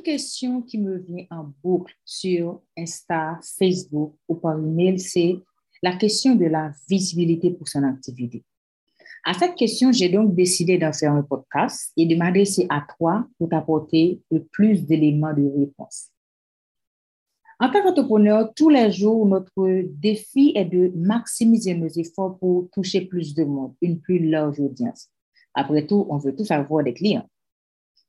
Une question qui me vient en boucle sur Insta, Facebook ou par email, c'est la question de la visibilité pour son activité. À cette question, j'ai donc décidé d'en faire un podcast et de m'adresser à toi pour t'apporter le plus d'éléments de réponse. En tant qu'entrepreneur, tous les jours, notre défi est de maximiser nos efforts pour toucher plus de monde, une plus large audience. Après tout, on veut tous avoir des clients.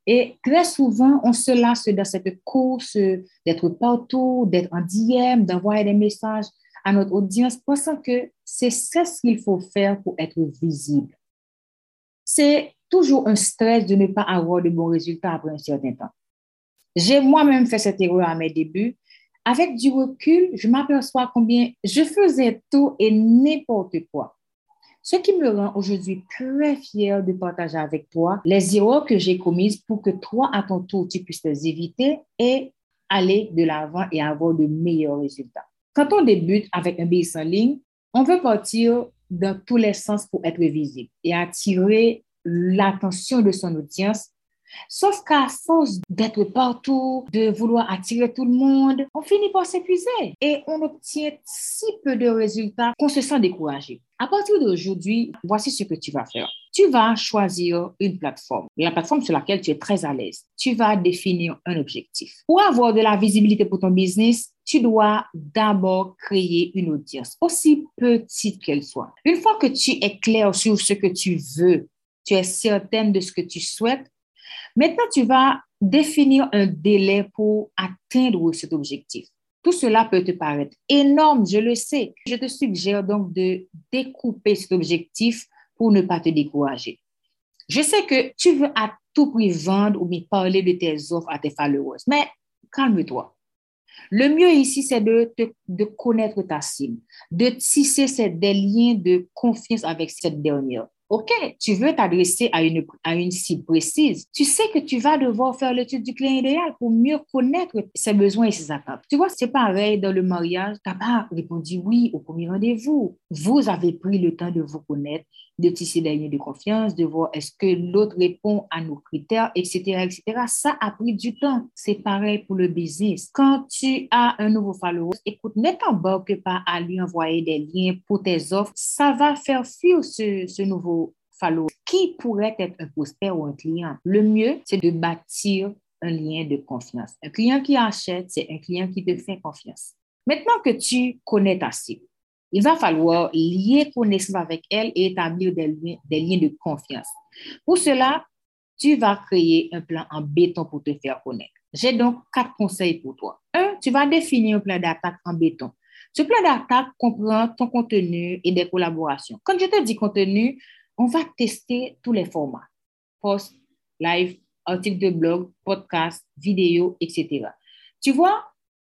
Et très souvent, on se lasse dans cette course d'être partout, d'être en DM, d'envoyer des messages à notre audience, pensant que c'est ce qu'il faut faire pour être visible. C'est toujours un stress de ne pas avoir de bons résultats après un certain temps. J'ai moi-même fait cette erreur à mes débuts. Avec du recul, je m'aperçois combien je faisais tout et n'importe quoi ce qui me rend aujourd'hui très fière de partager avec toi les erreurs que j'ai commises pour que toi, à ton tour, tu puisses les éviter et aller de l'avant et avoir de meilleurs résultats. Quand on débute avec un business en ligne, on veut partir dans tous les sens pour être visible et attirer l'attention de son audience Sauf qu'à force d'être partout, de vouloir attirer tout le monde, on finit par s'épuiser et on obtient si peu de résultats qu'on se sent découragé. À partir d'aujourd'hui, voici ce que tu vas faire. Tu vas choisir une plateforme, la plateforme sur laquelle tu es très à l'aise. Tu vas définir un objectif. Pour avoir de la visibilité pour ton business, tu dois d'abord créer une audience, aussi petite qu'elle soit. Une fois que tu es clair sur ce que tu veux, tu es certaine de ce que tu souhaites, Maintenant, tu vas définir un délai pour atteindre cet objectif. Tout cela peut te paraître énorme, je le sais. Je te suggère donc de découper cet objectif pour ne pas te décourager. Je sais que tu veux à tout prix vendre ou parler de tes offres à tes followers, mais calme-toi. Le mieux ici, c'est de, de connaître ta cible, de tisser des liens de confiance avec cette dernière. OK, tu veux t'adresser à une, à une cible précise. Tu sais que tu vas devoir faire l'étude du client idéal pour mieux connaître ses besoins et ses attentes. Tu vois, c'est pareil dans le mariage. Tu pas répondu oui au premier rendez-vous. Vous avez pris le temps de vous connaître, de tisser des liens de confiance, de voir est-ce que l'autre répond à nos critères, etc., etc. Ça a pris du temps. C'est pareil pour le business. Quand tu as un nouveau follower, écoute, ne t'embarque pas à lui envoyer des liens pour tes offres. Ça va faire fuir ce, ce nouveau qui pourrait être un prospect ou un client? Le mieux, c'est de bâtir un lien de confiance. Un client qui achète, c'est un client qui te fait confiance. Maintenant que tu connais ta cible, il va falloir lier connaissance avec elle et établir des liens, des liens de confiance. Pour cela, tu vas créer un plan en béton pour te faire connaître. J'ai donc quatre conseils pour toi. Un, tu vas définir un plan d'attaque en béton. Ce plan d'attaque comprend ton contenu et des collaborations. Quand je te dis contenu, on va tester tous les formats, post, live, article de blog, podcast, vidéo, etc. Tu vois,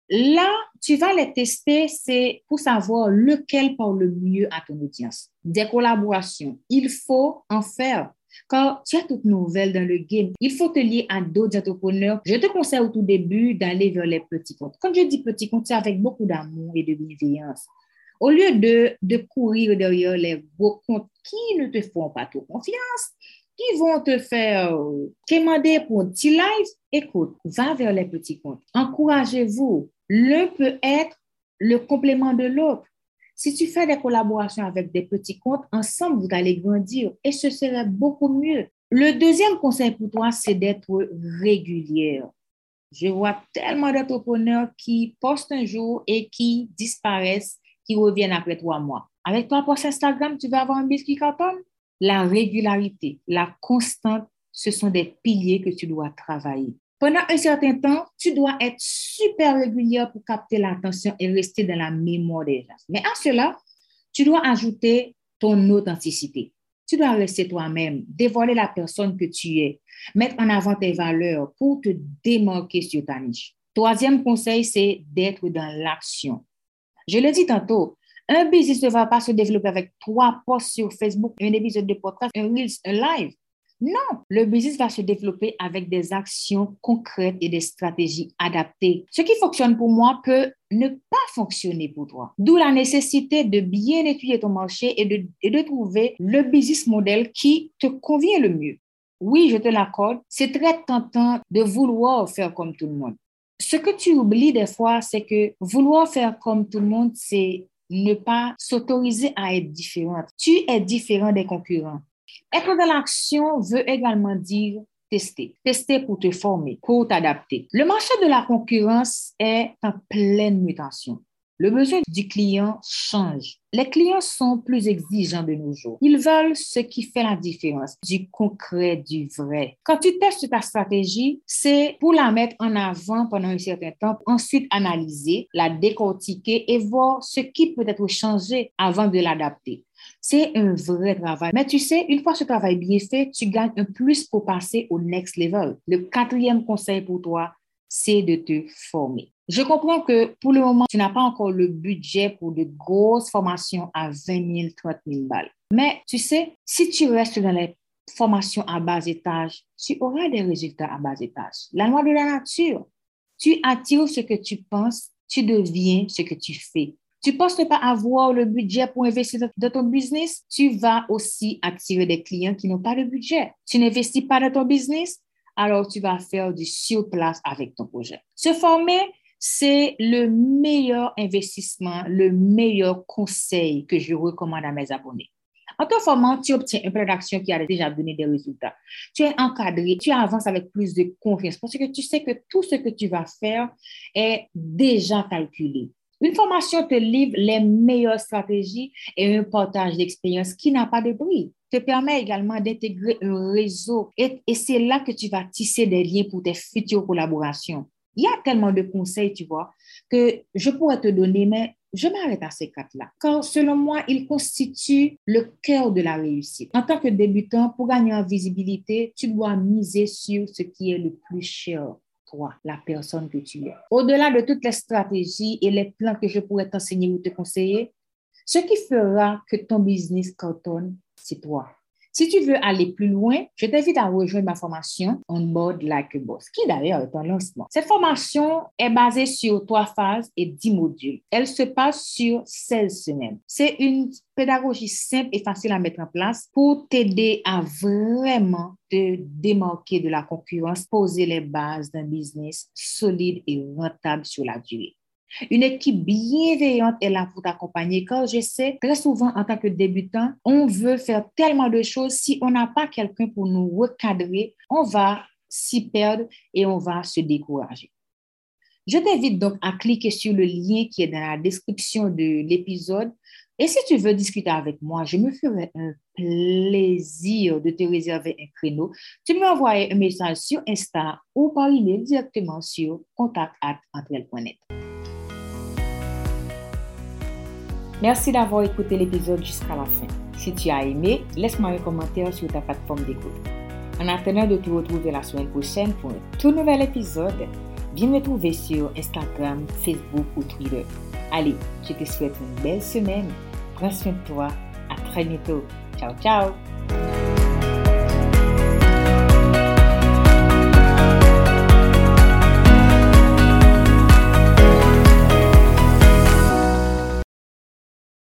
là, tu vas les tester, c'est pour savoir lequel parle le mieux à ton audience. Des collaborations, il faut en faire. Quand tu as toute nouvelle dans le game, il faut te lier à d'autres entrepreneurs. Je te conseille au tout début d'aller vers les petits comptes. Quand je dis petits comptes, c'est avec beaucoup d'amour et de bienveillance. Au lieu de, courir derrière les gros comptes qui ne te font pas trop confiance, qui vont te faire euh, commander pour un petit écoute, va vers les petits comptes. Encouragez-vous. L'un peut être le complément de l'autre. Si tu fais des collaborations avec des petits comptes, ensemble, vous allez grandir et ce serait beaucoup mieux. Le deuxième conseil pour toi, c'est d'être régulière. Je vois tellement d'entrepreneurs qui postent un jour et qui disparaissent qui reviennent après trois mois. Avec toi, post Instagram, tu vas avoir un business qui cartonne? La régularité, la constante, ce sont des piliers que tu dois travailler. Pendant un certain temps, tu dois être super régulière pour capter l'attention et rester dans la mémoire des gens. Mais à cela, tu dois ajouter ton authenticité. tu dois rester toi-même, dévoiler la personne que tu es, mettre en avant tes valeurs pour te démarquer sur ta niche. Troisième conseil, c'est d'être dans l'action. Je l'ai dit tantôt, un business ne va pas se développer avec trois posts sur Facebook, un épisode de podcast, un Reels, un live. Non, le business va se développer avec des actions concrètes et des stratégies adaptées. Ce qui fonctionne pour moi peut ne pas fonctionner pour toi. D'où la nécessité de bien étudier ton marché et et de trouver le business model qui te convient le mieux. Oui, je te l'accorde, c'est très tentant de vouloir faire comme tout le monde. Ce que tu oublies des fois, c'est que vouloir faire comme tout le monde, c'est ne pas s'autoriser à être différent. Tu es différent des concurrents. Être dans l'action veut également dire tester. Tester pour te former, pour t'adapter. Le marché de la concurrence est en pleine mutation. Le besoin du client change. Les clients sont plus exigeants de nos jours. Ils veulent ce qui fait la différence, du concret, du vrai. Quand tu testes ta stratégie, c'est pour la mettre en avant pendant un certain temps, ensuite analyser, la décortiquer et voir ce qui peut être changé avant de l'adapter. C'est un vrai travail. Mais tu sais, une fois ce travail bien fait, tu gagnes un plus pour passer au next level. Le quatrième conseil pour toi, c'est de te former. Je comprends que pour le moment, tu n'as pas encore le budget pour de grosses formations à 20 000, 30 000 balles. Mais tu sais, si tu restes dans les formations à bas étage, tu auras des résultats à bas étage. La loi de la nature, tu attires ce que tu penses, tu deviens ce que tu fais. Tu ne penses pas avoir le budget pour investir dans ton business, tu vas aussi attirer des clients qui n'ont pas de budget. Tu n'investis pas dans ton business, alors tu vas faire du sur-place avec ton projet. Se former, c'est le meilleur investissement, le meilleur conseil que je recommande à mes abonnés. En te formant, tu obtiens un plan d'action qui a déjà donné des résultats. Tu es encadré, tu avances avec plus de confiance parce que tu sais que tout ce que tu vas faire est déjà calculé. Une formation te livre les meilleures stratégies et un partage d'expérience qui n'a pas de bruit. Te permet également d'intégrer un réseau et, et c'est là que tu vas tisser des liens pour tes futures collaborations. Il y a tellement de conseils, tu vois, que je pourrais te donner, mais je m'arrête à ces quatre-là. Car selon moi, ils constituent le cœur de la réussite. En tant que débutant, pour gagner en visibilité, tu dois miser sur ce qui est le plus cher toi, la personne que tu es. Au-delà de toutes les stratégies et les plans que je pourrais t'enseigner ou te conseiller, ce qui fera que ton business cartonne, c'est toi. Si tu veux aller plus loin, je t'invite à rejoindre ma formation On Board Like a Boss, qui d'ailleurs est un lancement. Cette formation est basée sur trois phases et dix modules. Elle se passe sur 16 semaines. C'est une pédagogie simple et facile à mettre en place pour t'aider à vraiment te démarquer de la concurrence, poser les bases d'un business solide et rentable sur la durée. Une équipe bienveillante est là pour t'accompagner car je sais, très souvent en tant que débutant, on veut faire tellement de choses. Si on n'a pas quelqu'un pour nous recadrer, on va s'y perdre et on va se décourager. Je t'invite donc à cliquer sur le lien qui est dans la description de l'épisode. Et si tu veux discuter avec moi, je me ferai un plaisir de te réserver un créneau. Tu peux m'envoyer un message sur Insta ou par email directement sur contact@entrel.net. Merci d'avoir écouté l'épisode jusqu'à la fin. Si tu as aimé, laisse-moi un commentaire sur ta plateforme d'écoute. En attendant de te retrouver la semaine prochaine pour un tout nouvel épisode, viens me trouver sur Instagram, Facebook ou Twitter. Allez, je te souhaite une belle semaine. Prends soin de toi. À très bientôt. Ciao, ciao.